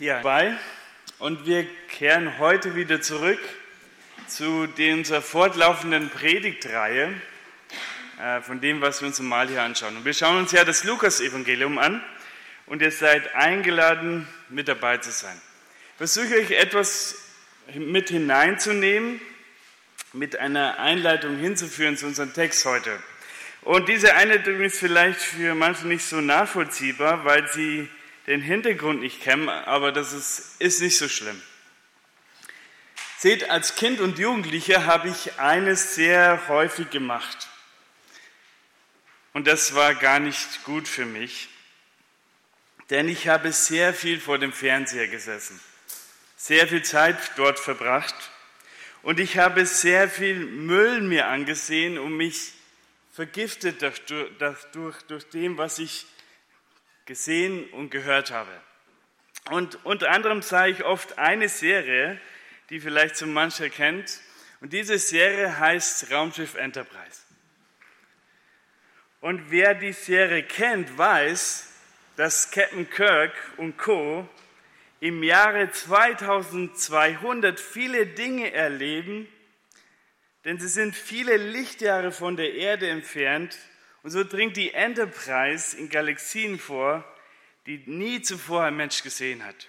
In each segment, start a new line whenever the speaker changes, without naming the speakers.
Ja, bei. Und wir kehren heute wieder zurück zu unserer fortlaufenden Predigtreihe äh, von dem, was wir uns mal hier anschauen. Und wir schauen uns ja das Lukas-Evangelium an und ihr seid eingeladen, mit dabei zu sein. Ich versuche euch etwas mit hineinzunehmen, mit einer Einleitung hinzuführen zu unserem Text heute. Und diese Einleitung ist vielleicht für manche nicht so nachvollziehbar, weil sie den Hintergrund nicht kennen, aber das ist, ist nicht so schlimm. Seht, als Kind und Jugendlicher habe ich eines sehr häufig gemacht. Und das war gar nicht gut für mich, denn ich habe sehr viel vor dem Fernseher gesessen, sehr viel Zeit dort verbracht und ich habe sehr viel Müll mir angesehen, um mich vergiftet durch, durch, durch dem, was ich gesehen und gehört habe. Und unter anderem sah ich oft eine Serie, die vielleicht so mancher kennt. Und diese Serie heißt Raumschiff Enterprise. Und wer die Serie kennt, weiß, dass Captain Kirk und Co. im Jahre 2200 viele Dinge erleben, denn sie sind viele Lichtjahre von der Erde entfernt und so dringt die Enterprise in Galaxien vor, die nie zuvor ein Mensch gesehen hat.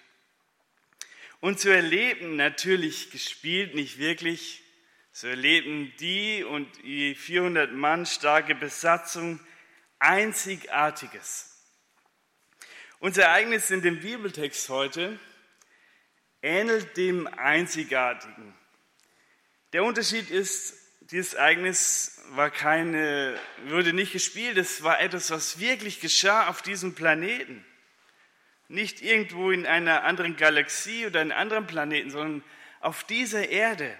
Und zu erleben, natürlich gespielt, nicht wirklich, zu erleben die und die 400 Mann starke Besatzung Einzigartiges. Unser Ereignis in dem Bibeltext heute ähnelt dem Einzigartigen. Der Unterschied ist, dieses Ereignis war keine, wurde nicht gespielt, es war etwas, was wirklich geschah auf diesem Planeten. Nicht irgendwo in einer anderen Galaxie oder einem anderen Planeten, sondern auf dieser Erde.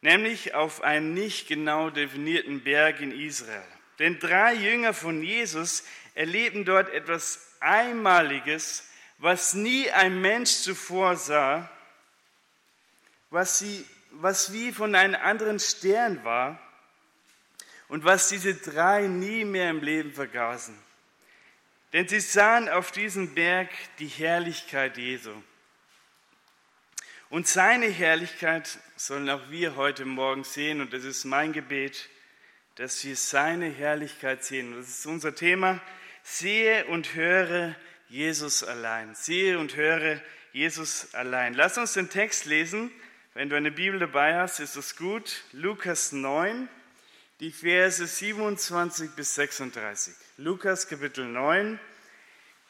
Nämlich auf einem nicht genau definierten Berg in Israel. Denn drei Jünger von Jesus erleben dort etwas Einmaliges, was nie ein Mensch zuvor sah, was sie was wie von einem anderen Stern war und was diese drei nie mehr im Leben vergaßen. Denn sie sahen auf diesem Berg die Herrlichkeit Jesu. Und seine Herrlichkeit sollen auch wir heute Morgen sehen. Und das ist mein Gebet, dass wir seine Herrlichkeit sehen. Das ist unser Thema. Sehe und höre Jesus allein. Sehe und höre Jesus allein. Lass uns den Text lesen wenn du eine Bibel dabei hast, ist es gut. Lukas 9, die Verse 27 bis 36. Lukas Kapitel 9,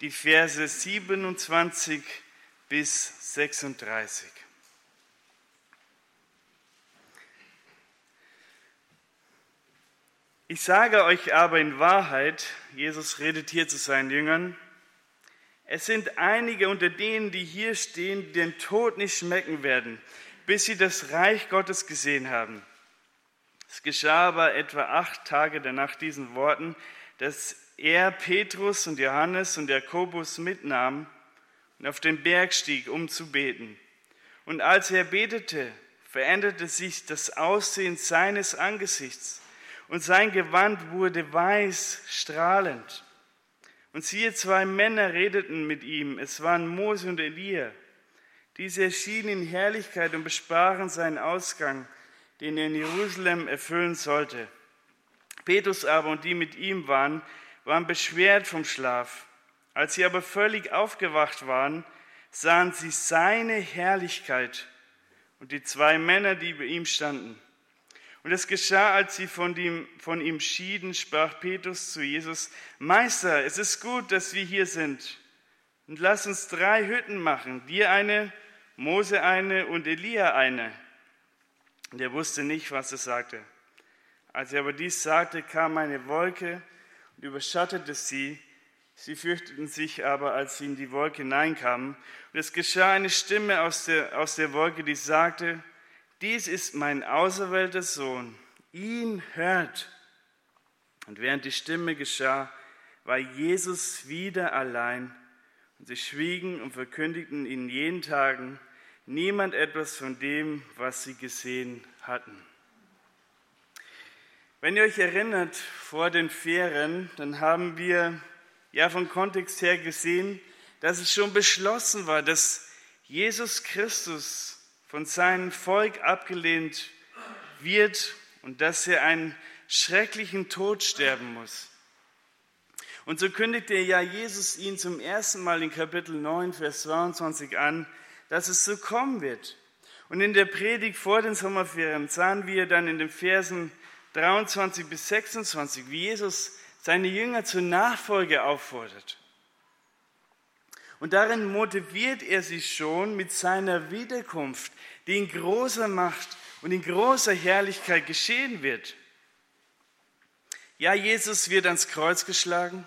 die Verse 27 bis 36. Ich sage euch aber in Wahrheit, Jesus redet hier zu seinen Jüngern, es sind einige unter denen, die hier stehen, die den Tod nicht schmecken werden, bis sie das Reich Gottes gesehen haben. Es geschah aber etwa acht Tage nach diesen Worten, dass er Petrus und Johannes und Jakobus mitnahm und auf den Berg stieg, um zu beten. Und als er betete, veränderte sich das Aussehen seines Angesichts und sein Gewand wurde weiß, strahlend. Und siehe, zwei Männer redeten mit ihm. Es waren Mose und Elia. Diese erschienen in Herrlichkeit und besprachen seinen Ausgang, den er in Jerusalem erfüllen sollte. Petrus aber und die mit ihm waren, waren beschwert vom Schlaf. Als sie aber völlig aufgewacht waren, sahen sie seine Herrlichkeit und die zwei Männer, die bei ihm standen. Und es geschah, als sie von ihm, von ihm schieden, sprach Petrus zu Jesus, Meister, es ist gut, dass wir hier sind. Und lass uns drei Hütten machen, dir eine, Mose eine und Elia eine. Und er wusste nicht, was er sagte. Als er aber dies sagte, kam eine Wolke und überschattete sie. Sie fürchteten sich aber, als sie in die Wolke hineinkamen. Und es geschah eine Stimme aus der, aus der Wolke, die sagte, dies ist mein auserwählter Sohn, ihn hört. Und während die Stimme geschah, war Jesus wieder allein sie schwiegen und verkündigten in jenen Tagen niemand etwas von dem, was sie gesehen hatten. Wenn ihr euch erinnert, vor den Ferien, dann haben wir ja vom Kontext her gesehen, dass es schon beschlossen war, dass Jesus Christus von seinem Volk abgelehnt wird und dass er einen schrecklichen Tod sterben muss. Und so kündigte ja Jesus ihn zum ersten Mal in Kapitel 9, Vers 22 an, dass es so kommen wird. Und in der Predigt vor den Sommerferien sahen wir dann in den Versen 23 bis 26, wie Jesus seine Jünger zur Nachfolge auffordert. Und darin motiviert er sie schon mit seiner Wiederkunft, die in großer Macht und in großer Herrlichkeit geschehen wird. Ja, Jesus wird ans Kreuz geschlagen,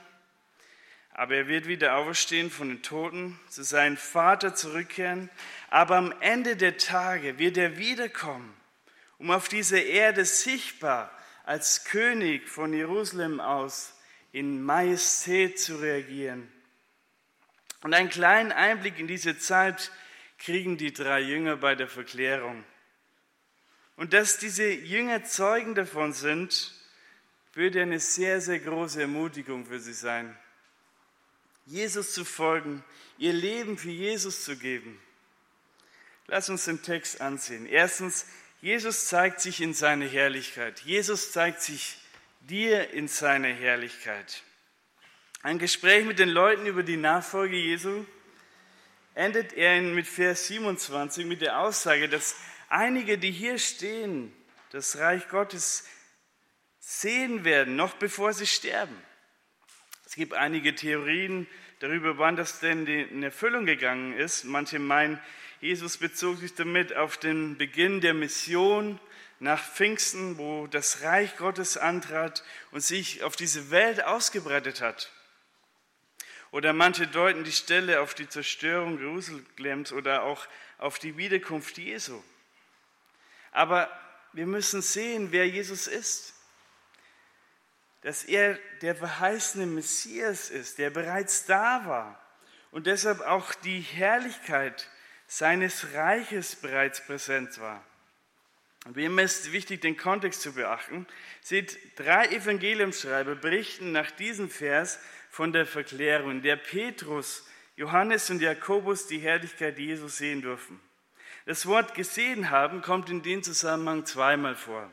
aber er wird wieder auferstehen von den Toten, zu seinem Vater zurückkehren, aber am Ende der Tage wird er wiederkommen, um auf dieser Erde sichtbar als König von Jerusalem aus in Majestät zu reagieren. Und einen kleinen Einblick in diese Zeit kriegen die drei Jünger bei der Verklärung. Und dass diese Jünger Zeugen davon sind, würde eine sehr, sehr große Ermutigung für sie sein. Jesus zu folgen, ihr Leben für Jesus zu geben. Lass uns den Text ansehen. Erstens, Jesus zeigt sich in seiner Herrlichkeit. Jesus zeigt sich dir in seiner Herrlichkeit. Ein Gespräch mit den Leuten über die Nachfolge Jesu endet er mit Vers 27 mit der Aussage, dass einige, die hier stehen, das Reich Gottes sehen werden, noch bevor sie sterben. Es gibt einige Theorien darüber, wann das denn in Erfüllung gegangen ist. Manche meinen, Jesus bezog sich damit auf den Beginn der Mission nach Pfingsten, wo das Reich Gottes antrat und sich auf diese Welt ausgebreitet hat. Oder manche deuten die Stelle auf die Zerstörung Jerusalems oder auch auf die Wiederkunft Jesu. Aber wir müssen sehen, wer Jesus ist. Dass er der verheißene Messias ist, der bereits da war und deshalb auch die Herrlichkeit seines Reiches bereits präsent war. Und wie immer ist wichtig, den Kontext zu beachten. Seht, drei Evangeliumsschreiber berichten nach diesem Vers von der Verklärung, der Petrus, Johannes und Jakobus die Herrlichkeit Jesus sehen durften. Das Wort gesehen haben kommt in dem Zusammenhang zweimal vor.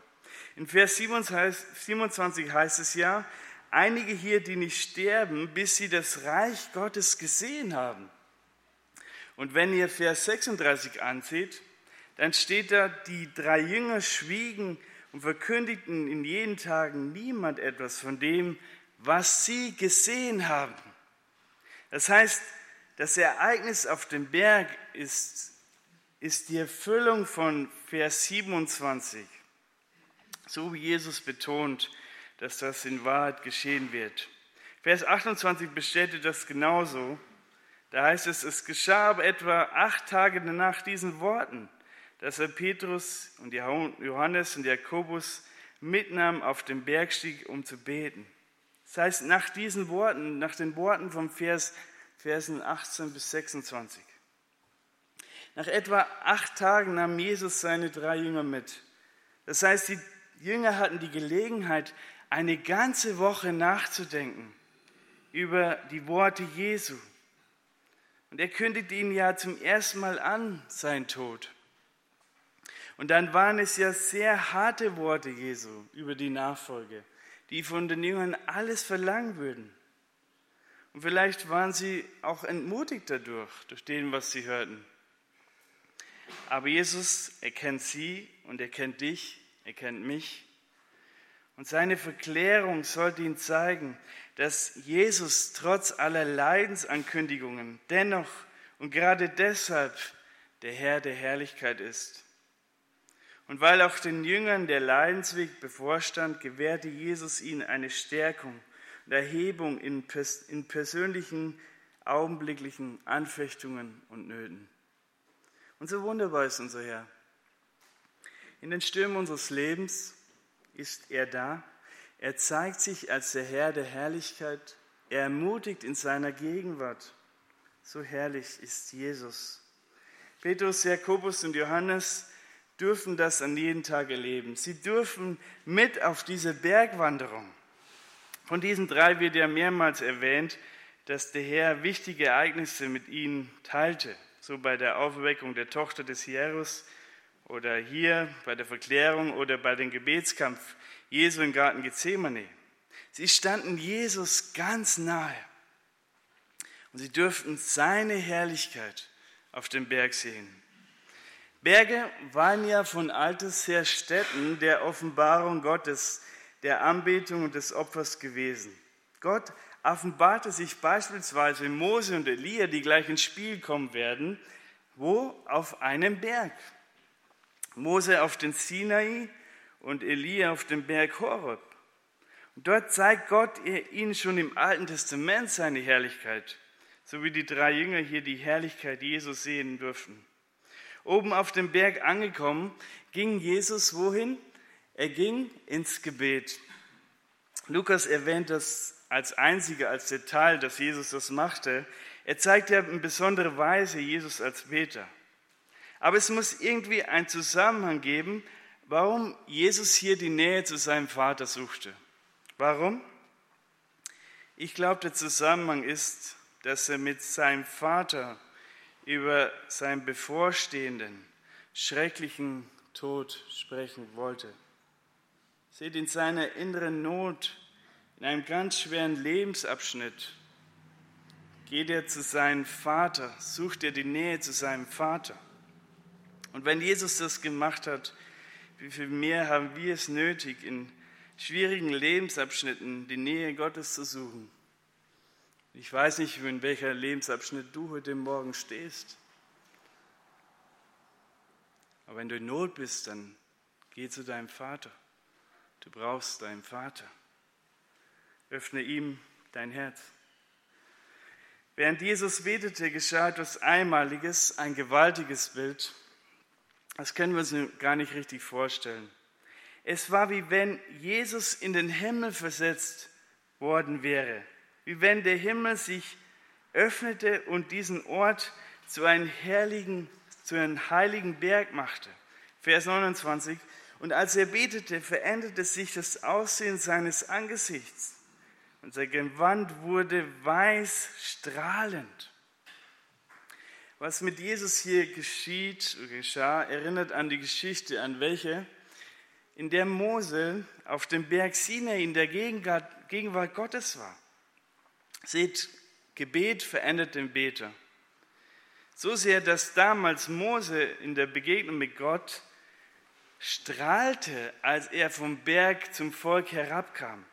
In Vers 27 heißt es ja, einige hier, die nicht sterben, bis sie das Reich Gottes gesehen haben. Und wenn ihr Vers 36 ansieht, dann steht da, die drei Jünger schwiegen und verkündigten in jenen Tagen niemand etwas von dem, was sie gesehen haben. Das heißt, das Ereignis auf dem Berg ist, ist die Erfüllung von Vers 27, so wie Jesus betont, dass das in Wahrheit geschehen wird. Vers 28 bestätigt das genauso. Da heißt es, es geschah aber etwa acht Tage nach diesen Worten, dass er Petrus und Johannes und Jakobus mitnahm auf den Berg stieg, um zu beten. Das heißt, nach diesen Worten, nach den Worten vom Vers, Versen 18 bis 26. Nach etwa acht Tagen nahm Jesus seine drei Jünger mit. Das heißt, die Jünger hatten die Gelegenheit, eine ganze Woche nachzudenken über die Worte Jesu. Und er kündigt ihnen ja zum ersten Mal an, sein Tod. Und dann waren es ja sehr harte Worte Jesu über die Nachfolge, die von den Jüngern alles verlangen würden. Und vielleicht waren sie auch entmutigt dadurch, durch den, was sie hörten. Aber Jesus erkennt sie und er kennt dich, er kennt mich. Und seine Verklärung sollte ihn zeigen, dass Jesus trotz aller Leidensankündigungen dennoch und gerade deshalb der Herr der Herrlichkeit ist. Und weil auch den Jüngern der Leidensweg bevorstand, gewährte Jesus ihnen eine Stärkung und Erhebung in, in persönlichen, augenblicklichen Anfechtungen und Nöten. Und so wunderbar ist unser Herr. In den Stürmen unseres Lebens ist er da er zeigt sich als der Herr der Herrlichkeit. Er ermutigt in seiner Gegenwart. So herrlich ist Jesus. Petrus, Jakobus und Johannes dürfen das an jedem Tag erleben. Sie dürfen mit auf diese Bergwanderung. Von diesen drei wird ja mehrmals erwähnt, dass der Herr wichtige Ereignisse mit ihnen teilte, so bei der Auferweckung der Tochter des Hierus oder hier bei der Verklärung oder bei dem Gebetskampf Jesu im Garten Gethsemane. Sie standen Jesus ganz nahe und sie dürften seine Herrlichkeit auf dem Berg sehen. Berge waren ja von alters her Stätten der Offenbarung Gottes, der Anbetung und des Opfers gewesen. Gott offenbarte sich beispielsweise Mose und Elia, die gleich ins Spiel kommen werden, wo? Auf einem Berg. Mose auf den Sinai und Elia auf dem Berg Horeb. Und dort zeigt Gott ihnen schon im Alten Testament seine Herrlichkeit, so wie die drei Jünger hier die Herrlichkeit Jesus sehen durften. Oben auf dem Berg angekommen, ging Jesus wohin? Er ging ins Gebet. Lukas erwähnt das als einziger, als Detail, dass Jesus das machte. Er zeigt ja in besonderer Weise Jesus als Beter. Aber es muss irgendwie einen Zusammenhang geben, warum Jesus hier die Nähe zu seinem Vater suchte. Warum? Ich glaube, der Zusammenhang ist, dass er mit seinem Vater über seinen bevorstehenden, schrecklichen Tod sprechen wollte. Seht, in seiner inneren Not, in einem ganz schweren Lebensabschnitt, geht er zu seinem Vater, sucht er die Nähe zu seinem Vater. Und wenn Jesus das gemacht hat, wie viel mehr haben wir es nötig, in schwierigen Lebensabschnitten die Nähe Gottes zu suchen? Ich weiß nicht, in welcher Lebensabschnitt du heute Morgen stehst. Aber wenn du in Not bist, dann geh zu deinem Vater. Du brauchst deinen Vater. Öffne ihm dein Herz. Während Jesus betete, geschah etwas Einmaliges, ein gewaltiges Bild. Das können wir uns gar nicht richtig vorstellen. Es war wie wenn Jesus in den Himmel versetzt worden wäre, wie wenn der Himmel sich öffnete und diesen Ort zu einem herrlichen, zu einem heiligen Berg machte. Vers 29. Und als er betete, veränderte sich das Aussehen seines Angesichts und sein Gewand wurde weiß strahlend. Was mit Jesus hier geschieht, geschah, erinnert an die Geschichte, an welche, in der Mose auf dem Berg Sinai in der Gegenwart Gottes war. Seht, Gebet verändert den Beter. So sehr, dass damals Mose in der Begegnung mit Gott strahlte, als er vom Berg zum Volk herabkam.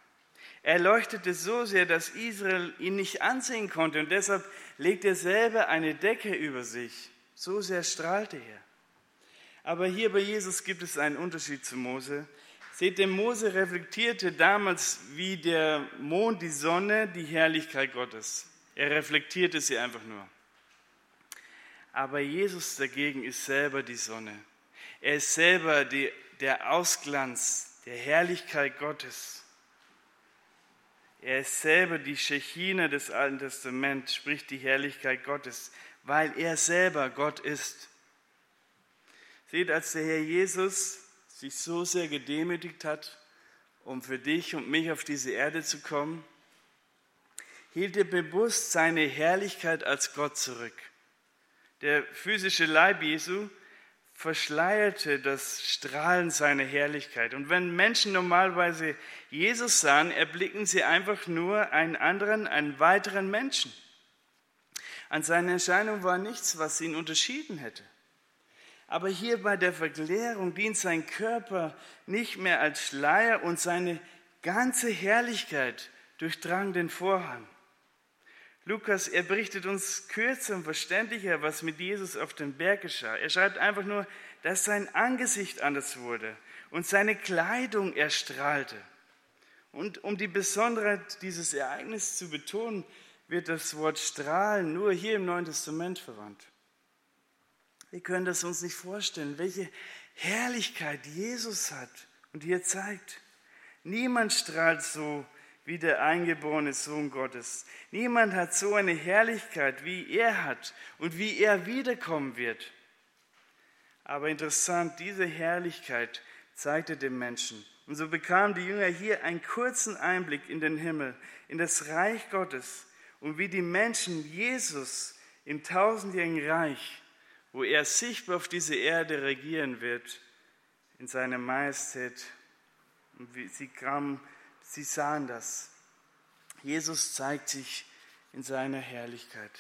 Er leuchtete so sehr, dass Israel ihn nicht ansehen konnte und deshalb legte er selber eine Decke über sich. So sehr strahlte er. Aber hier bei Jesus gibt es einen Unterschied zu Mose. Seht, der Mose reflektierte damals wie der Mond, die Sonne, die Herrlichkeit Gottes. Er reflektierte sie einfach nur. Aber Jesus dagegen ist selber die Sonne. Er ist selber die, der Ausglanz der Herrlichkeit Gottes. Er ist selber die Shechina des Alten Testaments, sprich die Herrlichkeit Gottes, weil er selber Gott ist. Seht, als der Herr Jesus sich so sehr gedemütigt hat, um für dich und mich auf diese Erde zu kommen, hielt er bewusst seine Herrlichkeit als Gott zurück. Der physische Leib Jesu verschleierte das Strahlen seiner Herrlichkeit. Und wenn Menschen normalerweise Jesus sahen, erblicken sie einfach nur einen anderen, einen weiteren Menschen. An seiner Erscheinung war nichts, was ihn unterschieden hätte. Aber hier bei der Verklärung dient sein Körper nicht mehr als Schleier und seine ganze Herrlichkeit durchdrang den Vorhang. Lukas, er berichtet uns kürzer und verständlicher, was mit Jesus auf dem Berg geschah. Er schreibt einfach nur, dass sein Angesicht anders wurde und seine Kleidung erstrahlte. Und um die Besonderheit dieses Ereignisses zu betonen, wird das Wort strahlen nur hier im Neuen Testament verwandt. Wir können das uns nicht vorstellen, welche Herrlichkeit Jesus hat und hier zeigt. Niemand strahlt so wie der eingeborene Sohn Gottes. Niemand hat so eine Herrlichkeit, wie er hat und wie er wiederkommen wird. Aber interessant, diese Herrlichkeit zeigte dem Menschen. Und so bekamen die Jünger hier einen kurzen Einblick in den Himmel, in das Reich Gottes und wie die Menschen Jesus im tausendjährigen Reich, wo er sichtbar auf diese Erde regieren wird, in seiner Majestät. Und sie, kamen, sie sahen das. Jesus zeigt sich in seiner Herrlichkeit.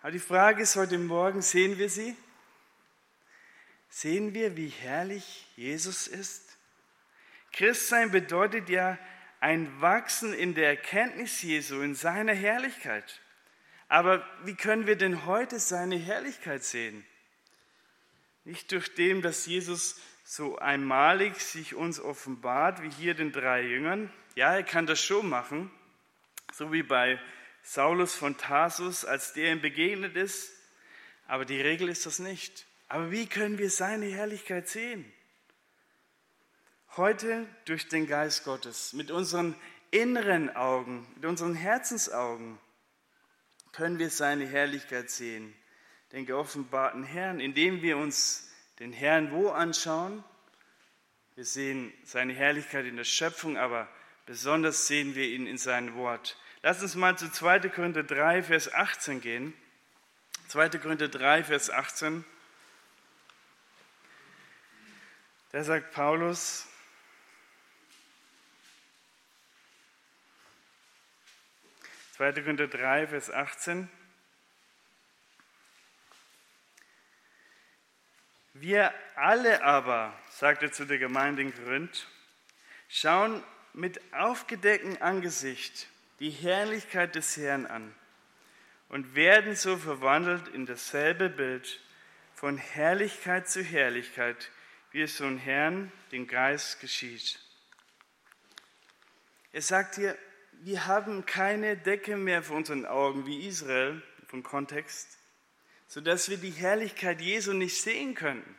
Aber die Frage ist heute Morgen, sehen wir sie? Sehen wir, wie herrlich Jesus ist? Christsein bedeutet ja ein Wachsen in der Erkenntnis Jesu, in seiner Herrlichkeit. Aber wie können wir denn heute seine Herrlichkeit sehen? Nicht durch dem, dass Jesus so einmalig sich uns offenbart, wie hier den drei Jüngern. Ja, er kann das schon machen, so wie bei Saulus von Tarsus, als der ihm begegnet ist. Aber die Regel ist das nicht. Aber wie können wir seine Herrlichkeit sehen? Heute durch den Geist Gottes, mit unseren inneren Augen, mit unseren Herzensaugen, können wir seine Herrlichkeit sehen, den geoffenbarten Herrn, indem wir uns den Herrn wo anschauen? Wir sehen seine Herrlichkeit in der Schöpfung, aber besonders sehen wir ihn in seinem Wort. Lass uns mal zu 2. Korinther 3, Vers 18 gehen. 2. Korinther 3, Vers 18. Da sagt Paulus, Zweite Korinther 3, Vers 18. Wir alle aber, sagt er zu der Gemeinde in Korinth, schauen mit aufgedecktem Angesicht die Herrlichkeit des Herrn an und werden so verwandelt in dasselbe Bild von Herrlichkeit zu Herrlichkeit, wie es von Herrn, dem Geist, geschieht. Er sagt hier, wir haben keine Decke mehr vor unseren Augen wie Israel vom Kontext, sodass wir die Herrlichkeit Jesu nicht sehen könnten.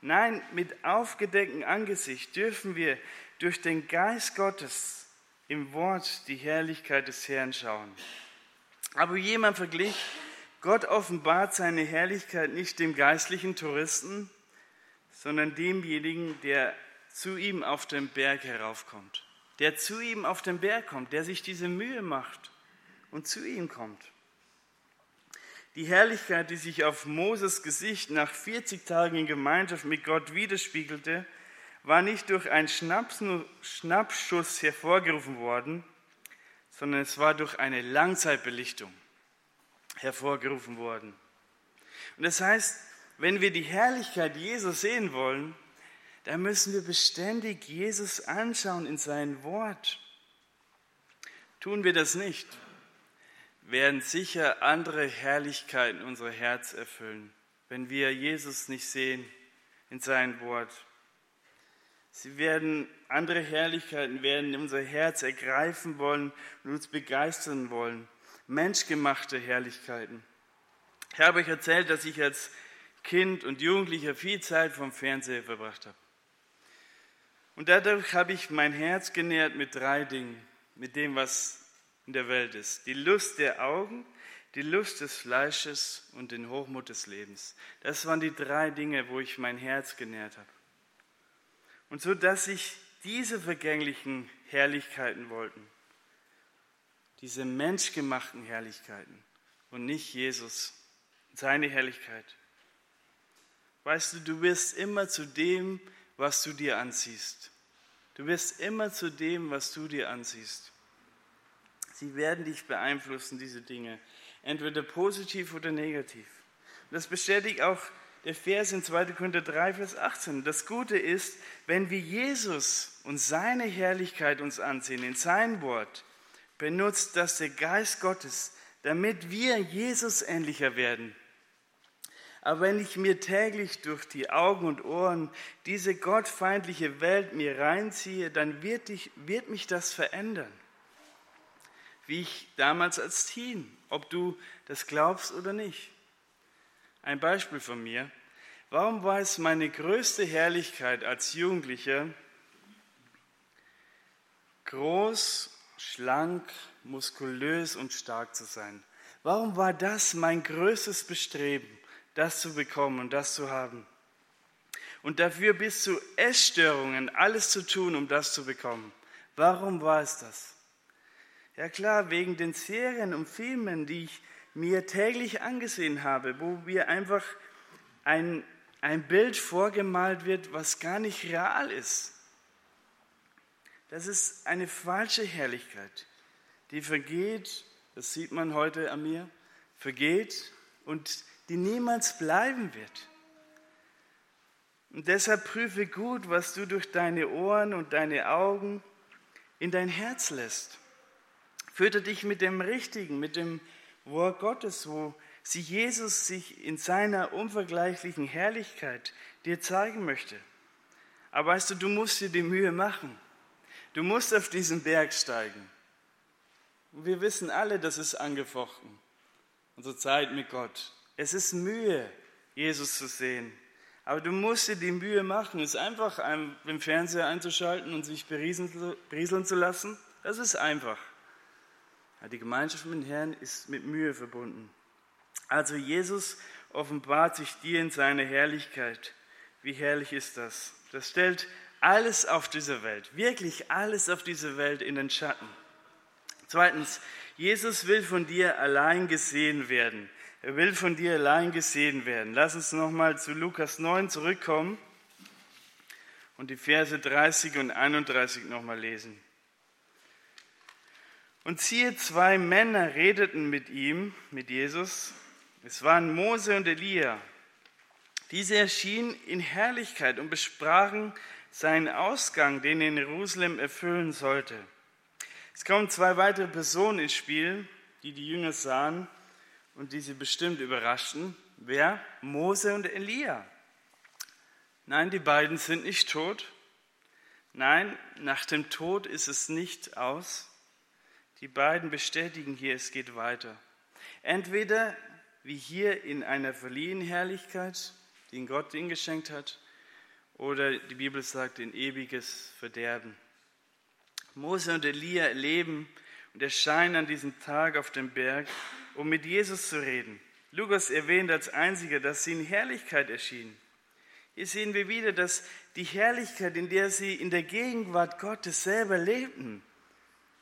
Nein, mit aufgedecktem Angesicht dürfen wir durch den Geist Gottes im Wort die Herrlichkeit des Herrn schauen. Aber jemand verglich, Gott offenbart seine Herrlichkeit nicht dem geistlichen Touristen, sondern demjenigen, der zu ihm auf den Berg heraufkommt. Der zu ihm auf den Berg kommt, der sich diese Mühe macht und zu ihm kommt. Die Herrlichkeit, die sich auf Moses Gesicht nach 40 Tagen in Gemeinschaft mit Gott widerspiegelte, war nicht durch einen Schnappschuss hervorgerufen worden, sondern es war durch eine Langzeitbelichtung hervorgerufen worden. Und das heißt, wenn wir die Herrlichkeit Jesus sehen wollen, dann müssen wir beständig Jesus anschauen in sein Wort. Tun wir das nicht, werden sicher andere Herrlichkeiten unser Herz erfüllen, wenn wir Jesus nicht sehen in sein Wort. Sie werden, andere Herrlichkeiten werden unser Herz ergreifen wollen und uns begeistern wollen. Menschgemachte Herrlichkeiten. Ich habe euch erzählt, dass ich als Kind und Jugendlicher viel Zeit vom Fernseher verbracht habe. Und dadurch habe ich mein Herz genährt mit drei Dingen, mit dem, was in der Welt ist. Die Lust der Augen, die Lust des Fleisches und den Hochmut des Lebens. Das waren die drei Dinge, wo ich mein Herz genährt habe. Und so, dass ich diese vergänglichen Herrlichkeiten wollten, diese menschgemachten Herrlichkeiten und nicht Jesus, seine Herrlichkeit. Weißt du, du wirst immer zu dem, was du dir anziehst. Du wirst immer zu dem, was du dir anziehst. Sie werden dich beeinflussen, diese Dinge, entweder positiv oder negativ. Das bestätigt auch der Vers in 2. Korinther 3, Vers 18. Das Gute ist, wenn wir Jesus und seine Herrlichkeit uns ansehen, in sein Wort, benutzt das der Geist Gottes, damit wir Jesus ähnlicher werden. Aber wenn ich mir täglich durch die Augen und Ohren diese gottfeindliche Welt mir reinziehe, dann wird, ich, wird mich das verändern. Wie ich damals als Teen, ob du das glaubst oder nicht. Ein Beispiel von mir. Warum war es meine größte Herrlichkeit als Jugendlicher, groß, schlank, muskulös und stark zu sein? Warum war das mein größtes Bestreben? das zu bekommen und das zu haben. Und dafür bis zu Essstörungen alles zu tun, um das zu bekommen. Warum war es das? Ja klar, wegen den Serien und Filmen, die ich mir täglich angesehen habe, wo mir einfach ein, ein Bild vorgemalt wird, was gar nicht real ist. Das ist eine falsche Herrlichkeit, die vergeht, das sieht man heute an mir, vergeht und die niemals bleiben wird. Und deshalb prüfe gut, was du durch deine Ohren und deine Augen in dein Herz lässt. Führe dich mit dem Richtigen, mit dem Wort Gottes, wo sich Jesus sich in seiner unvergleichlichen Herrlichkeit dir zeigen möchte. Aber weißt du, du musst dir die Mühe machen. Du musst auf diesen Berg steigen. Und wir wissen alle, das ist angefochten. Unsere Zeit mit Gott. Es ist Mühe, Jesus zu sehen. Aber du musst dir die Mühe machen. Es ist einfach, den Fernseher einzuschalten und sich berieseln zu lassen. Das ist einfach. Die Gemeinschaft mit dem Herrn ist mit Mühe verbunden. Also Jesus offenbart sich dir in seiner Herrlichkeit. Wie herrlich ist das? Das stellt alles auf dieser Welt, wirklich alles auf dieser Welt in den Schatten. Zweitens, Jesus will von dir allein gesehen werden. Er will von dir allein gesehen werden. Lass uns nochmal zu Lukas 9 zurückkommen und die Verse 30 und 31 nochmal lesen. Und siehe, zwei Männer redeten mit ihm, mit Jesus. Es waren Mose und Elia. Diese erschienen in Herrlichkeit und besprachen seinen Ausgang, den er in Jerusalem erfüllen sollte. Es kommen zwei weitere Personen ins Spiel, die die Jünger sahen und die sie bestimmt überraschten. Wer? Mose und Elia. Nein, die beiden sind nicht tot. Nein, nach dem Tod ist es nicht aus. Die beiden bestätigen hier, es geht weiter. Entweder wie hier in einer verliehenen Herrlichkeit, die ihn Gott ihnen geschenkt hat, oder die Bibel sagt in ewiges Verderben. Mose und Elia erleben und erscheinen an diesem Tag auf dem Berg, um mit Jesus zu reden. Lukas erwähnt als einziger, dass sie in Herrlichkeit erschienen. Hier sehen wir wieder, dass die Herrlichkeit, in der sie in der Gegenwart Gottes selber lebten,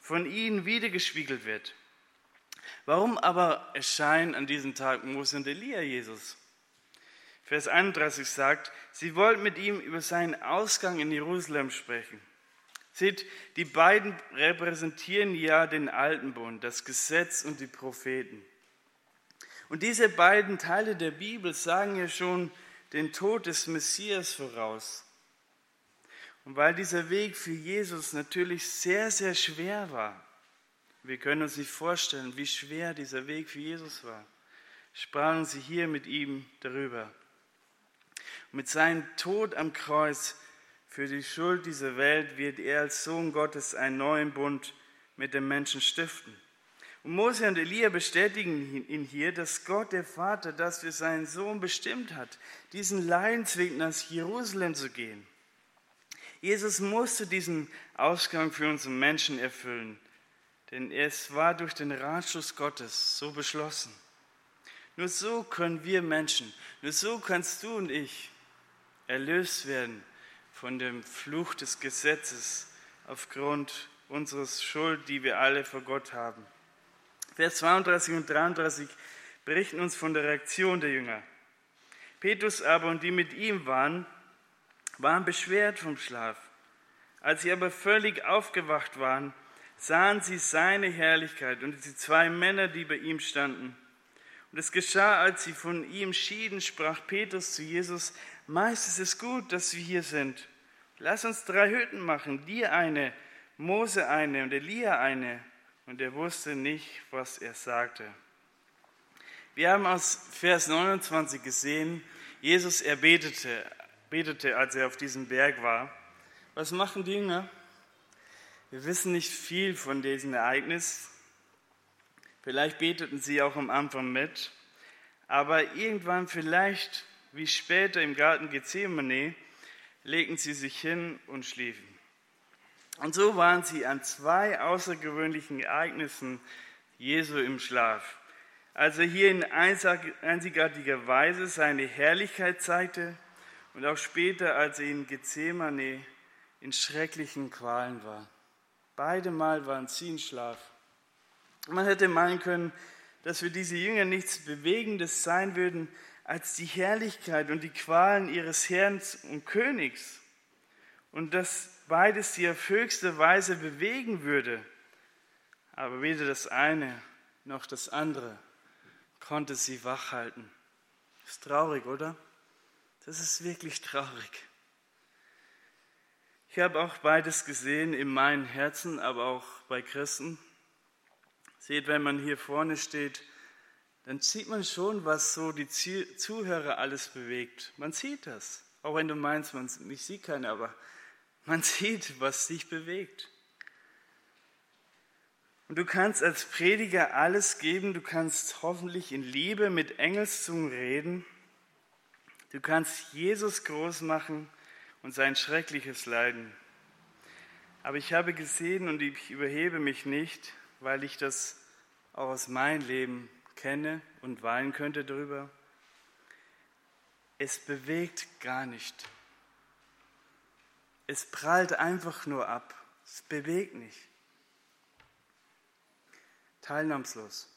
von ihnen wiedergespiegelt wird. Warum aber erscheinen an diesem Tag Mose und Elia Jesus? Vers 31 sagt, sie wollten mit ihm über seinen Ausgang in Jerusalem sprechen. Seht, die beiden repräsentieren ja den alten Bund, das Gesetz und die Propheten. Und diese beiden Teile der Bibel sagen ja schon den Tod des Messias voraus. Und weil dieser Weg für Jesus natürlich sehr, sehr schwer war, wir können uns nicht vorstellen, wie schwer dieser Weg für Jesus war, sprachen sie hier mit ihm darüber. Mit seinem Tod am Kreuz für die Schuld dieser Welt wird er als Sohn Gottes einen neuen Bund mit den Menschen stiften. Und Mose und Elia bestätigen ihn hier, dass Gott, der Vater, das für seinen Sohn bestimmt hat, diesen Leidensweg nach Jerusalem zu gehen. Jesus musste diesen Ausgang für unsere Menschen erfüllen, denn es war durch den Ratschluss Gottes so beschlossen. Nur so können wir Menschen, nur so kannst du und ich erlöst werden von dem Fluch des Gesetzes aufgrund unseres Schuld, die wir alle vor Gott haben. Vers 32 und 33 berichten uns von der Reaktion der Jünger. Petrus aber und die mit ihm waren, waren beschwert vom Schlaf. Als sie aber völlig aufgewacht waren, sahen sie seine Herrlichkeit und die zwei Männer, die bei ihm standen. Und es geschah, als sie von ihm schieden, sprach Petrus zu Jesus, Meist ist es gut, dass wir hier sind. Lass uns drei Hütten machen, dir eine, Mose eine und Elia eine. Und er wusste nicht, was er sagte. Wir haben aus Vers 29 gesehen, Jesus, er betete, als er auf diesem Berg war. Was machen die Jünger? Wir wissen nicht viel von diesem Ereignis. Vielleicht beteten sie auch am Anfang mit. Aber irgendwann vielleicht, wie später im Garten Gethsemane, legten sie sich hin und schliefen. Und so waren sie an zwei außergewöhnlichen Ereignissen Jesu im Schlaf. Als er hier in einzigartiger Weise seine Herrlichkeit zeigte, und auch später, als er in Gethsemane in schrecklichen Qualen war. Beide Mal waren sie in Schlaf. Man hätte meinen können, dass für diese Jünger nichts Bewegendes sein würden als die Herrlichkeit und die Qualen ihres Herrn und Königs und dass beides sie auf höchste Weise bewegen würde. Aber weder das eine noch das andere konnte sie wachhalten. Ist traurig, oder? Das ist wirklich traurig. Ich habe auch beides gesehen in meinem Herzen, aber auch bei Christen. Seht, wenn man hier vorne steht, dann sieht man schon, was so die Zuhörer alles bewegt. Man sieht das. Auch wenn du meinst, man, ich sehe keine, aber man sieht, was dich bewegt. Und du kannst als Prediger alles geben. Du kannst hoffentlich in Liebe mit Engelszungen reden. Du kannst Jesus groß machen und sein schreckliches Leiden. Aber ich habe gesehen und ich überhebe mich nicht, weil ich das auch aus meinem Leben kenne und weinen könnte darüber. Es bewegt gar nicht. Es prallt einfach nur ab. Es bewegt nicht. Teilnahmslos.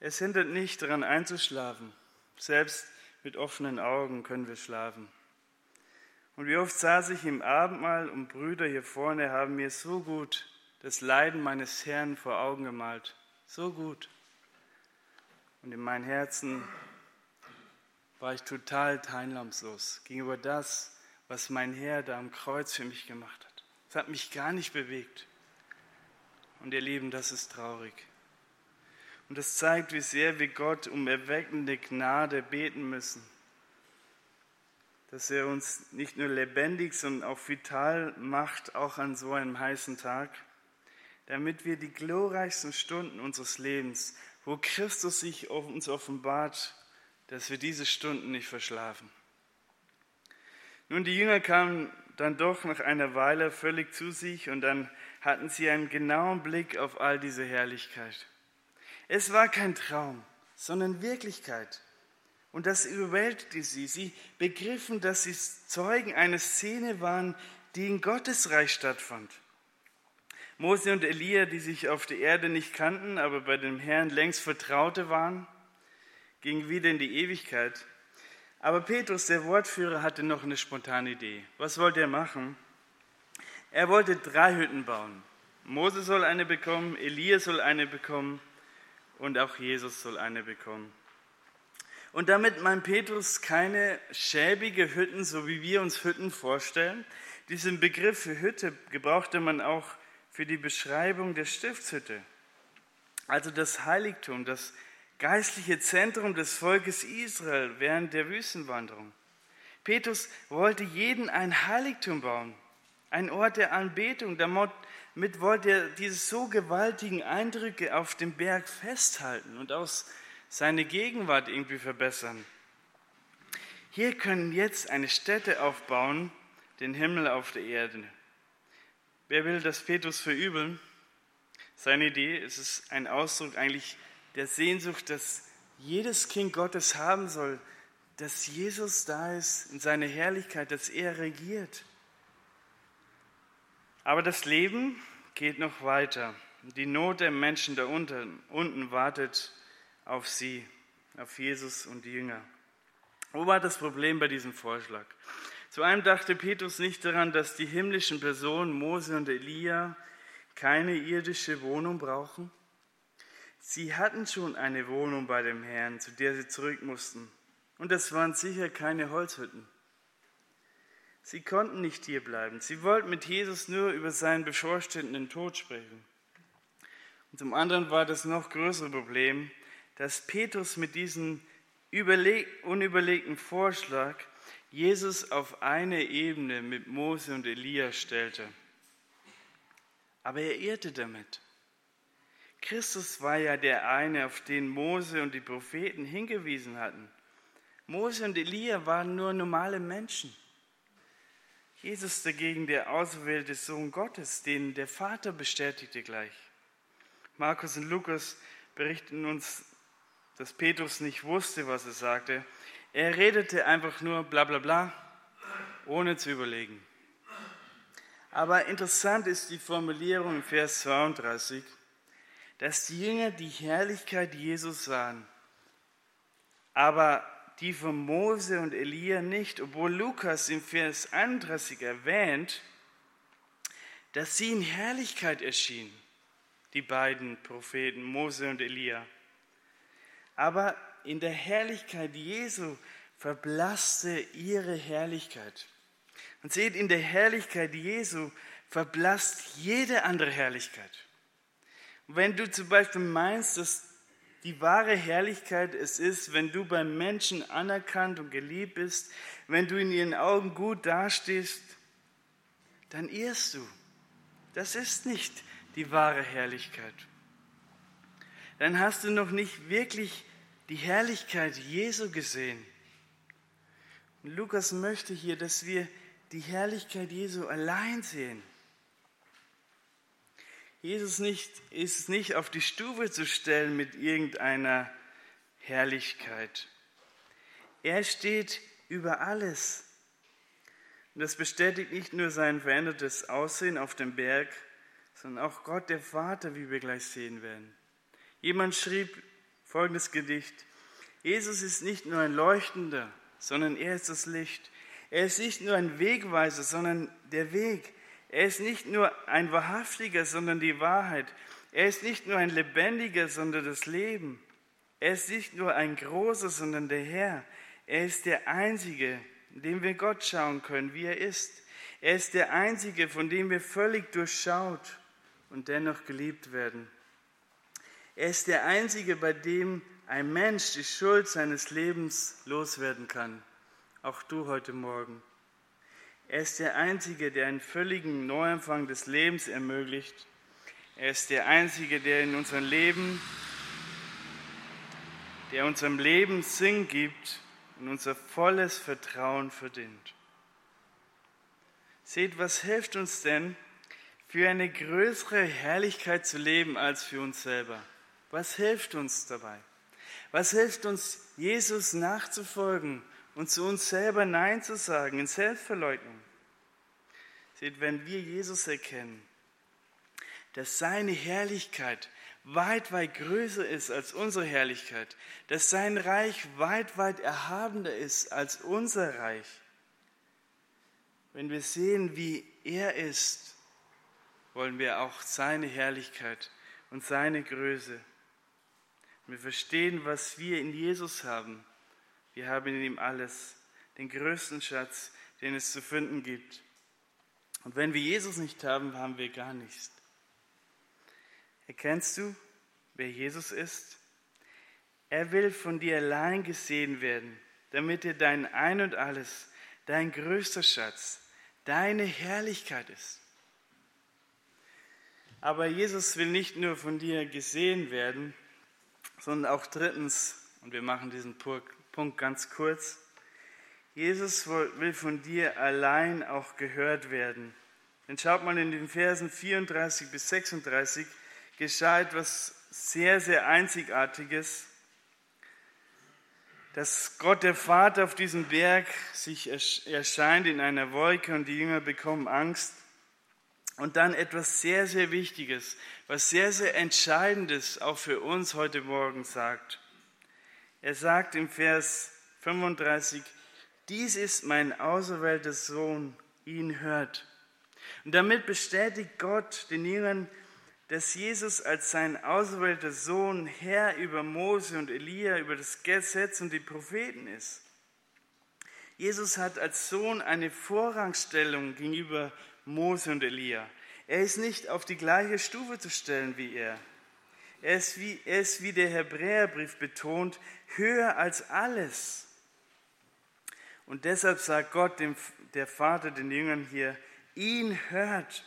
Es hindert nicht daran einzuschlafen. Selbst mit offenen Augen können wir schlafen. Und wie oft saß ich im Abendmahl und Brüder hier vorne haben mir so gut das Leiden meines Herrn vor Augen gemalt. So gut. Und in meinem Herzen war ich total teilnahmslos gegenüber das, was mein Herr da am Kreuz für mich gemacht hat. Es hat mich gar nicht bewegt. Und ihr Lieben, das ist traurig. Und das zeigt, wie sehr wir Gott um erweckende Gnade beten müssen. Dass er uns nicht nur lebendig, sondern auch vital macht, auch an so einem heißen Tag damit wir die glorreichsten Stunden unseres Lebens, wo Christus sich uns offenbart, dass wir diese Stunden nicht verschlafen. Nun, die Jünger kamen dann doch nach einer Weile völlig zu sich und dann hatten sie einen genauen Blick auf all diese Herrlichkeit. Es war kein Traum, sondern Wirklichkeit. Und das überwältigte sie. Sie begriffen, dass sie Zeugen einer Szene waren, die in Gottes Reich stattfand. Mose und Elia, die sich auf der Erde nicht kannten, aber bei dem Herrn längst Vertraute waren, gingen wieder in die Ewigkeit. Aber Petrus, der Wortführer, hatte noch eine spontane Idee. Was wollte er machen? Er wollte drei Hütten bauen. Mose soll eine bekommen, Elia soll eine bekommen und auch Jesus soll eine bekommen. Und damit mein Petrus keine schäbige Hütten, so wie wir uns Hütten vorstellen, diesen Begriff für Hütte gebrauchte man auch für die Beschreibung der Stiftshütte, also das Heiligtum, das geistliche Zentrum des Volkes Israel während der Wüstenwanderung. Petrus wollte jeden ein Heiligtum bauen, ein Ort der Anbetung. Damit wollte er diese so gewaltigen Eindrücke auf dem Berg festhalten und aus seine Gegenwart irgendwie verbessern. Hier können jetzt eine Stätte aufbauen, den Himmel auf der Erde. Wer will das Petrus verübeln? Seine Idee ist es ein Ausdruck eigentlich der Sehnsucht, dass jedes Kind Gottes haben soll, dass Jesus da ist in seiner Herrlichkeit, dass er regiert. Aber das Leben geht noch weiter. Die Not der Menschen da unten, unten wartet auf sie, auf Jesus und die Jünger. Wo war das Problem bei diesem Vorschlag? Zu einem dachte Petrus nicht daran, dass die himmlischen Personen Mose und Elia keine irdische Wohnung brauchen. Sie hatten schon eine Wohnung bei dem Herrn, zu der sie zurück mussten. Und das waren sicher keine Holzhütten. Sie konnten nicht hier bleiben. Sie wollten mit Jesus nur über seinen bevorstehenden Tod sprechen. Und zum anderen war das noch größere Problem, dass Petrus mit diesem unüberlegten Vorschlag Jesus auf eine Ebene mit Mose und Elia stellte. Aber er irrte damit. Christus war ja der eine, auf den Mose und die Propheten hingewiesen hatten. Mose und Elia waren nur normale Menschen. Jesus dagegen der auserwählte Sohn Gottes, den der Vater bestätigte gleich. Markus und Lukas berichten uns, dass Petrus nicht wusste, was er sagte, er redete einfach nur bla bla bla, ohne zu überlegen. Aber interessant ist die Formulierung im Vers 32. dass die Jünger die Herrlichkeit Jesus sahen, aber die von Mose und Elia nicht, obwohl Lukas im Vers 31 erwähnt, dass sie in Herrlichkeit erschienen, die beiden Propheten Mose und Elia. Aber in der Herrlichkeit Jesu verblasste ihre Herrlichkeit. Und seht, in der Herrlichkeit Jesu verblasst jede andere Herrlichkeit. Und wenn du zum Beispiel meinst, dass die wahre Herrlichkeit es ist, wenn du beim Menschen anerkannt und geliebt bist, wenn du in ihren Augen gut dastehst, dann irrst du. Das ist nicht die wahre Herrlichkeit. Dann hast du noch nicht wirklich die Herrlichkeit Jesu gesehen. Und Lukas möchte hier, dass wir die Herrlichkeit Jesu allein sehen. Jesus nicht, ist nicht auf die Stufe zu stellen mit irgendeiner Herrlichkeit. Er steht über alles. Und das bestätigt nicht nur sein verändertes Aussehen auf dem Berg, sondern auch Gott der Vater, wie wir gleich sehen werden. Jemand schrieb folgendes Gedicht. Jesus ist nicht nur ein Leuchtender, sondern er ist das Licht. Er ist nicht nur ein Wegweiser, sondern der Weg. Er ist nicht nur ein Wahrhaftiger, sondern die Wahrheit. Er ist nicht nur ein Lebendiger, sondern das Leben. Er ist nicht nur ein Großer, sondern der Herr. Er ist der Einzige, in dem wir Gott schauen können, wie er ist. Er ist der Einzige, von dem wir völlig durchschaut und dennoch geliebt werden. Er ist der Einzige, bei dem ein Mensch die Schuld seines Lebens loswerden kann. Auch du heute Morgen. Er ist der Einzige, der einen völligen Neuanfang des Lebens ermöglicht. Er ist der Einzige, der in unserem Leben, der unserem Leben Sinn gibt und unser volles Vertrauen verdient. Seht, was hilft uns denn, für eine größere Herrlichkeit zu leben als für uns selber? Was hilft uns dabei? Was hilft uns, Jesus nachzufolgen und zu uns selber Nein zu sagen in Selbstverleugnung. Seht, wenn wir Jesus erkennen, dass seine Herrlichkeit weit, weit größer ist als unsere Herrlichkeit, dass sein Reich weit, weit erhabener ist als unser Reich, wenn wir sehen, wie er ist, wollen wir auch seine Herrlichkeit und seine Größe. Wir verstehen, was wir in Jesus haben wir haben in ihm alles, den größten Schatz, den es zu finden gibt. Und wenn wir Jesus nicht haben, haben wir gar nichts. Erkennst du, wer Jesus ist? Er will von dir allein gesehen werden, damit er dein Ein und alles, dein größter Schatz, deine Herrlichkeit ist. Aber Jesus will nicht nur von dir gesehen werden, sondern auch drittens, und wir machen diesen Punkt ganz kurz. Jesus will von dir allein auch gehört werden. Denn schaut mal in den Versen 34 bis 36, geschah etwas sehr, sehr Einzigartiges, dass Gott der Vater auf diesem Berg sich erscheint in einer Wolke und die Jünger bekommen Angst. Und dann etwas sehr, sehr Wichtiges, was sehr, sehr Entscheidendes auch für uns heute Morgen sagt. Er sagt im Vers 35, dies ist mein auserwählter Sohn, ihn hört. Und damit bestätigt Gott den Jüngern, dass Jesus als sein auserwählter Sohn Herr über Mose und Elia, über das Gesetz und die Propheten ist. Jesus hat als Sohn eine Vorrangstellung gegenüber Mose und Elia. Er ist nicht auf die gleiche Stufe zu stellen wie er. Ist, wie, ist, wie der Hebräerbrief betont, höher als alles. Und deshalb sagt Gott, dem, der Vater, den Jüngern hier, ihn hört.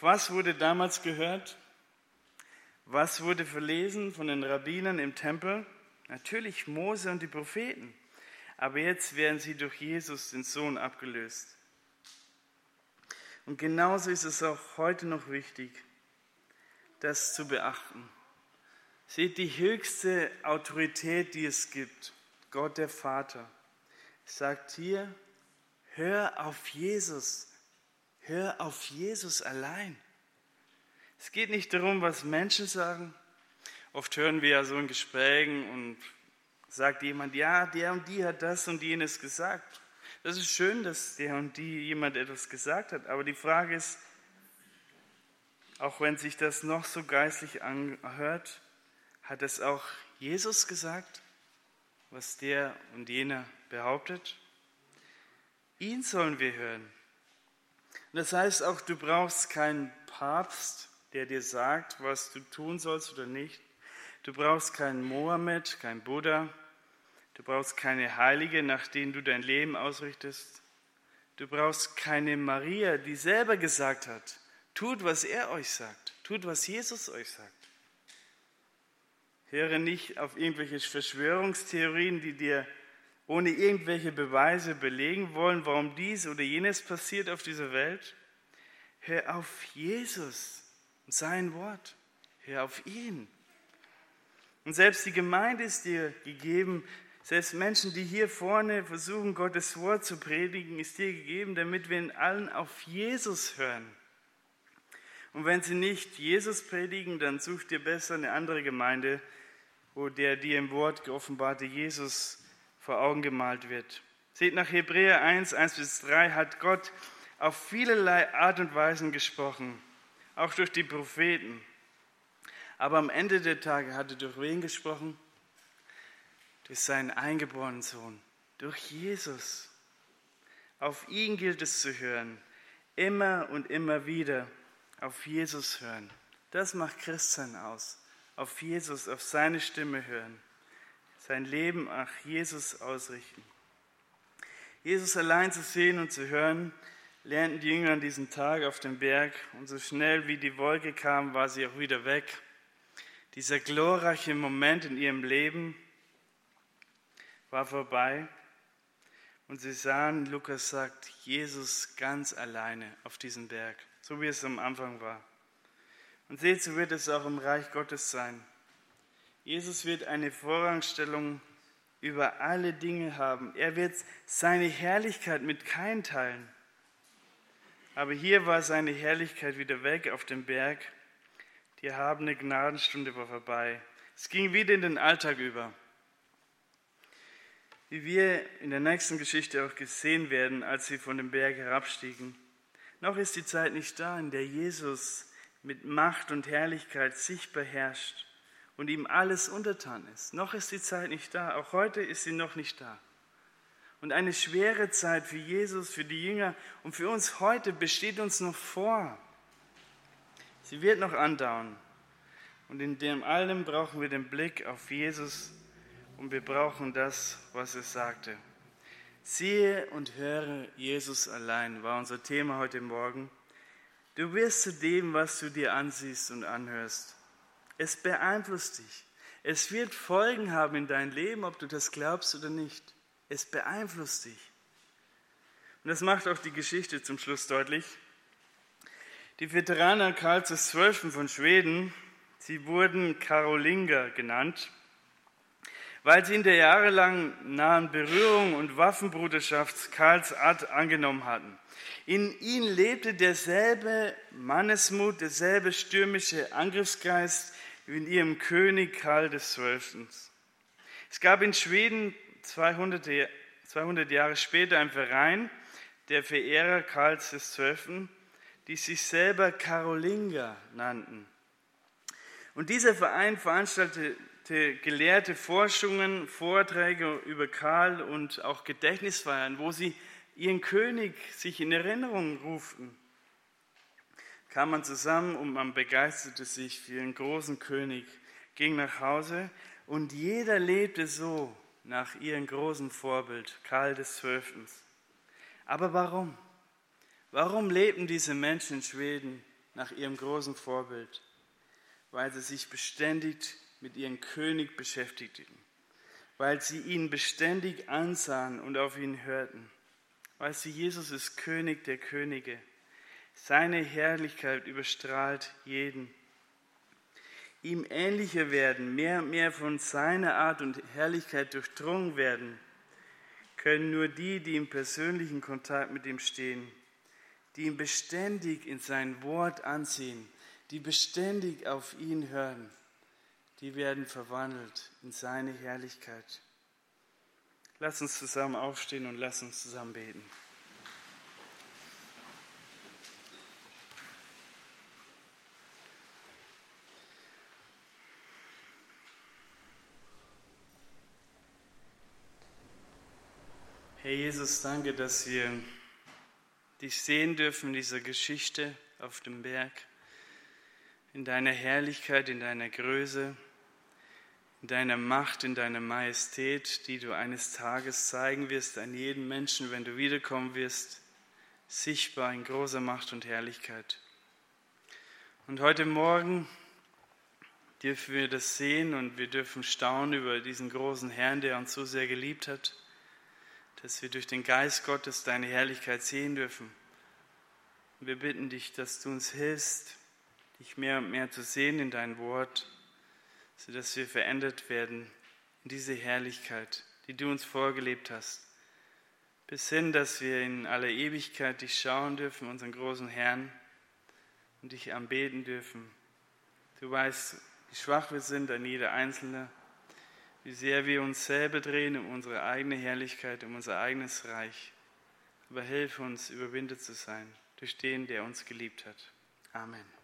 Was wurde damals gehört? Was wurde verlesen von den Rabbinern im Tempel? Natürlich Mose und die Propheten. Aber jetzt werden sie durch Jesus, den Sohn, abgelöst. Und genauso ist es auch heute noch wichtig, das zu beachten. Seht die höchste Autorität, die es gibt, Gott der Vater, sagt hier, hör auf Jesus, hör auf Jesus allein. Es geht nicht darum, was Menschen sagen. Oft hören wir ja so in Gesprächen und sagt jemand, ja, der und die hat das und jenes gesagt. Das ist schön, dass der und die jemand etwas gesagt hat, aber die Frage ist, auch wenn sich das noch so geistlich anhört, hat es auch Jesus gesagt, was der und jener behauptet? Ihn sollen wir hören. Und das heißt auch, du brauchst keinen Papst, der dir sagt, was du tun sollst oder nicht. Du brauchst keinen Mohammed, keinen Buddha. Du brauchst keine Heilige, nach denen du dein Leben ausrichtest. Du brauchst keine Maria, die selber gesagt hat, tut, was er euch sagt, tut, was Jesus euch sagt. Höre nicht auf irgendwelche Verschwörungstheorien, die dir ohne irgendwelche Beweise belegen wollen, warum dies oder jenes passiert auf dieser Welt. Hör auf Jesus und sein Wort. Hör auf ihn. Und selbst die Gemeinde ist dir gegeben, selbst Menschen, die hier vorne versuchen, Gottes Wort zu predigen, ist dir gegeben, damit wir in allen auf Jesus hören. Und wenn sie nicht Jesus predigen, dann such dir besser eine andere Gemeinde, wo der dir im Wort geoffenbarte Jesus vor Augen gemalt wird. Seht nach Hebräer 1, 1 bis 3 hat Gott auf vielerlei Art und Weisen gesprochen, auch durch die Propheten. Aber am Ende der Tage hat er durch wen gesprochen? Durch seinen eingeborenen Sohn, durch Jesus. Auf ihn gilt es zu hören, immer und immer wieder auf Jesus hören. Das macht Christsein aus auf Jesus, auf seine Stimme hören, sein Leben nach Jesus ausrichten. Jesus allein zu sehen und zu hören, lernten die Jünger an diesem Tag auf dem Berg und so schnell wie die Wolke kam, war sie auch wieder weg. Dieser glorreiche Moment in ihrem Leben war vorbei und sie sahen, Lukas sagt, Jesus ganz alleine auf diesem Berg, so wie es am Anfang war. Und seht, so wird es auch im Reich Gottes sein. Jesus wird eine Vorrangstellung über alle Dinge haben. Er wird seine Herrlichkeit mit keinem teilen. Aber hier war seine Herrlichkeit wieder weg auf dem Berg. Die erhabene Gnadenstunde war vorbei. Es ging wieder in den Alltag über. Wie wir in der nächsten Geschichte auch gesehen werden, als sie von dem Berg herabstiegen. Noch ist die Zeit nicht da, in der Jesus mit Macht und Herrlichkeit sichtbar herrscht und ihm alles untertan ist. Noch ist die Zeit nicht da, auch heute ist sie noch nicht da. Und eine schwere Zeit für Jesus, für die Jünger und für uns heute besteht uns noch vor. Sie wird noch andauern. Und in dem allem brauchen wir den Blick auf Jesus und wir brauchen das, was er sagte. Siehe und höre Jesus allein war unser Thema heute Morgen. Du wirst zu dem, was du dir ansiehst und anhörst. Es beeinflusst dich. Es wird Folgen haben in dein Leben, ob du das glaubst oder nicht. Es beeinflusst dich. Und das macht auch die Geschichte zum Schluss deutlich. Die Veteraner Karls XII. von Schweden, sie wurden Karolinger genannt, weil sie in der jahrelang nahen Berührung und Waffenbruderschaft Karls Art angenommen hatten. In ihnen lebte derselbe Mannesmut, derselbe stürmische Angriffsgeist wie in ihrem König Karl XII. Es gab in Schweden 200, 200 Jahre später einen Verein der Verehrer Karls XII., die sich selber Karolinger nannten. Und dieser Verein veranstaltete gelehrte Forschungen, Vorträge über Karl und auch Gedächtnisfeiern, wo sie ihren König sich in Erinnerung ruften, kam man zusammen und man begeisterte sich für ihren großen König, ging nach Hause und jeder lebte so nach ihrem großen Vorbild, Karl des Zwölftens. Aber warum? Warum lebten diese Menschen in Schweden nach ihrem großen Vorbild? Weil sie sich beständig mit ihrem König beschäftigten, weil sie ihn beständig ansahen und auf ihn hörten. Weißt du, Jesus ist König der Könige. Seine Herrlichkeit überstrahlt jeden. Ihm ähnlicher werden, mehr und mehr von seiner Art und Herrlichkeit durchdrungen werden, können nur die, die im persönlichen Kontakt mit ihm stehen, die ihn beständig in sein Wort ansehen, die beständig auf ihn hören, die werden verwandelt in seine Herrlichkeit. Lass uns zusammen aufstehen und lass uns zusammen beten. Herr Jesus, danke, dass wir dich sehen dürfen in dieser Geschichte auf dem Berg, in deiner Herrlichkeit, in deiner Größe, in deiner Macht, in deiner Majestät, die du eines Tages zeigen wirst an jeden Menschen, wenn du wiederkommen wirst, sichtbar in großer Macht und Herrlichkeit. Und heute Morgen dürfen wir das sehen und wir dürfen staunen über diesen großen Herrn, der uns so sehr geliebt hat dass wir durch den Geist Gottes deine Herrlichkeit sehen dürfen. Wir bitten dich, dass du uns hilfst, dich mehr und mehr zu sehen in dein Wort, sodass wir verändert werden in diese Herrlichkeit, die du uns vorgelebt hast. Bis hin, dass wir in aller Ewigkeit dich schauen dürfen, unseren großen Herrn, und dich anbeten dürfen. Du weißt, wie schwach wir sind, an jeder Einzelne wie sehr wir uns selber drehen um unsere eigene Herrlichkeit, um unser eigenes Reich. Aber hilf uns, überwindet zu sein durch den, der uns geliebt hat. Amen.